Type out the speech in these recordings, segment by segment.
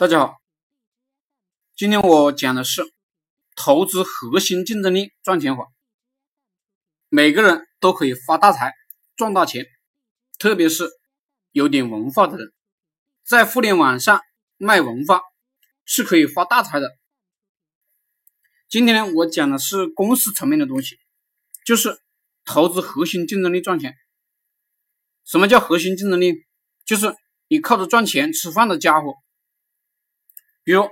大家好，今天我讲的是投资核心竞争力赚钱法。每个人都可以发大财、赚大钱，特别是有点文化的人，在互联网上卖文化是可以发大财的。今天呢，我讲的是公司层面的东西，就是投资核心竞争力赚钱。什么叫核心竞争力？就是你靠着赚钱吃饭的家伙。比如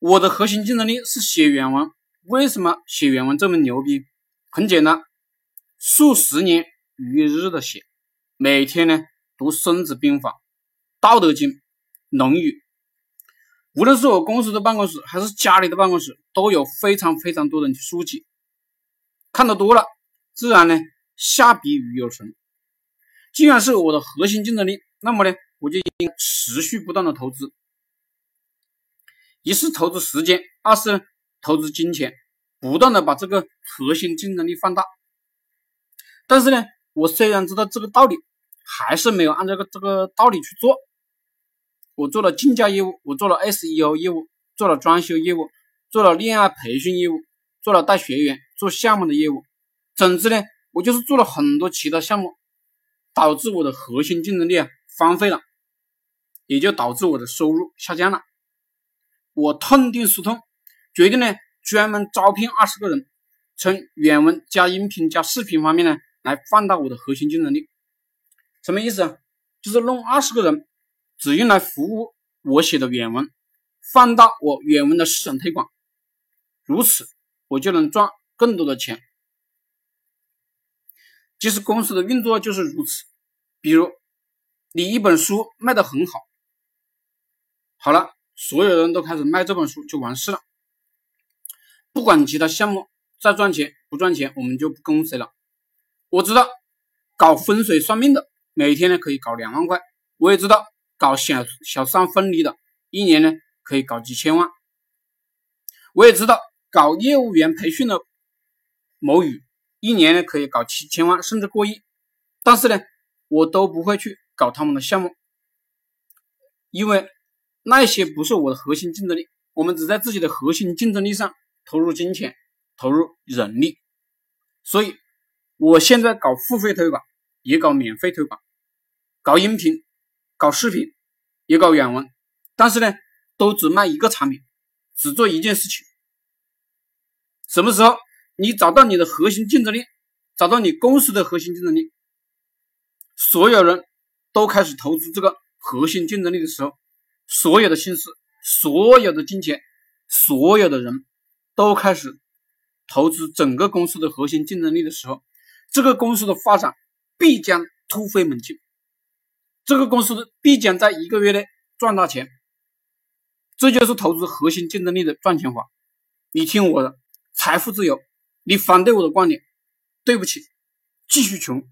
我的核心竞争力是写原文，为什么写原文这么牛逼？很简单，数十年如一日的写，每天呢读《孙子兵法》《道德经》《论语》，无论是我公司的办公室还是家里的办公室，都有非常非常多的书籍，看得多了，自然呢下笔如有神。既然是我的核心竞争力，那么呢我就应持续不断的投资。一是投资时间，二是投资金钱，不断的把这个核心竞争力放大。但是呢，我虽然知道这个道理，还是没有按这个这个道理去做。我做了竞价业务，我做了 SEO 业务，做了装修业务，做了恋爱培训业务，做了带学员做项目的业务。总之呢，我就是做了很多其他项目，导致我的核心竞争力啊荒废了，也就导致我的收入下降了。我痛定思痛，决定呢专门招聘二十个人，从原文加音频加视频方面呢来放大我的核心竞争力。什么意思啊？就是弄二十个人，只用来服务我写的原文，放大我原文的市场推广，如此我就能赚更多的钱。其实公司的运作就是如此。比如你一本书卖的很好，好了。所有人都开始卖这本书就完事了，不管其他项目再赚钱不赚钱，我们就不跟谁了。我知道搞风水算命的每天呢可以搞两万块，我也知道搞小小三分离的一年呢可以搞几千万，我也知道搞业务员培训的某语一年呢可以搞七千万甚至过亿，但是呢我都不会去搞他们的项目，因为。那些不是我的核心竞争力，我们只在自己的核心竞争力上投入金钱、投入人力。所以，我现在搞付费推广，也搞免费推广，搞音频、搞视频，也搞软文，但是呢，都只卖一个产品，只做一件事情。什么时候你找到你的核心竞争力，找到你公司的核心竞争力，所有人都开始投资这个核心竞争力的时候。所有的心思，所有的金钱，所有的人都开始投资整个公司的核心竞争力的时候，这个公司的发展必将突飞猛进，这个公司必将在一个月内赚大钱。这就是投资核心竞争力的赚钱法。你听我的，财富自由。你反对我的观点，对不起，继续穷。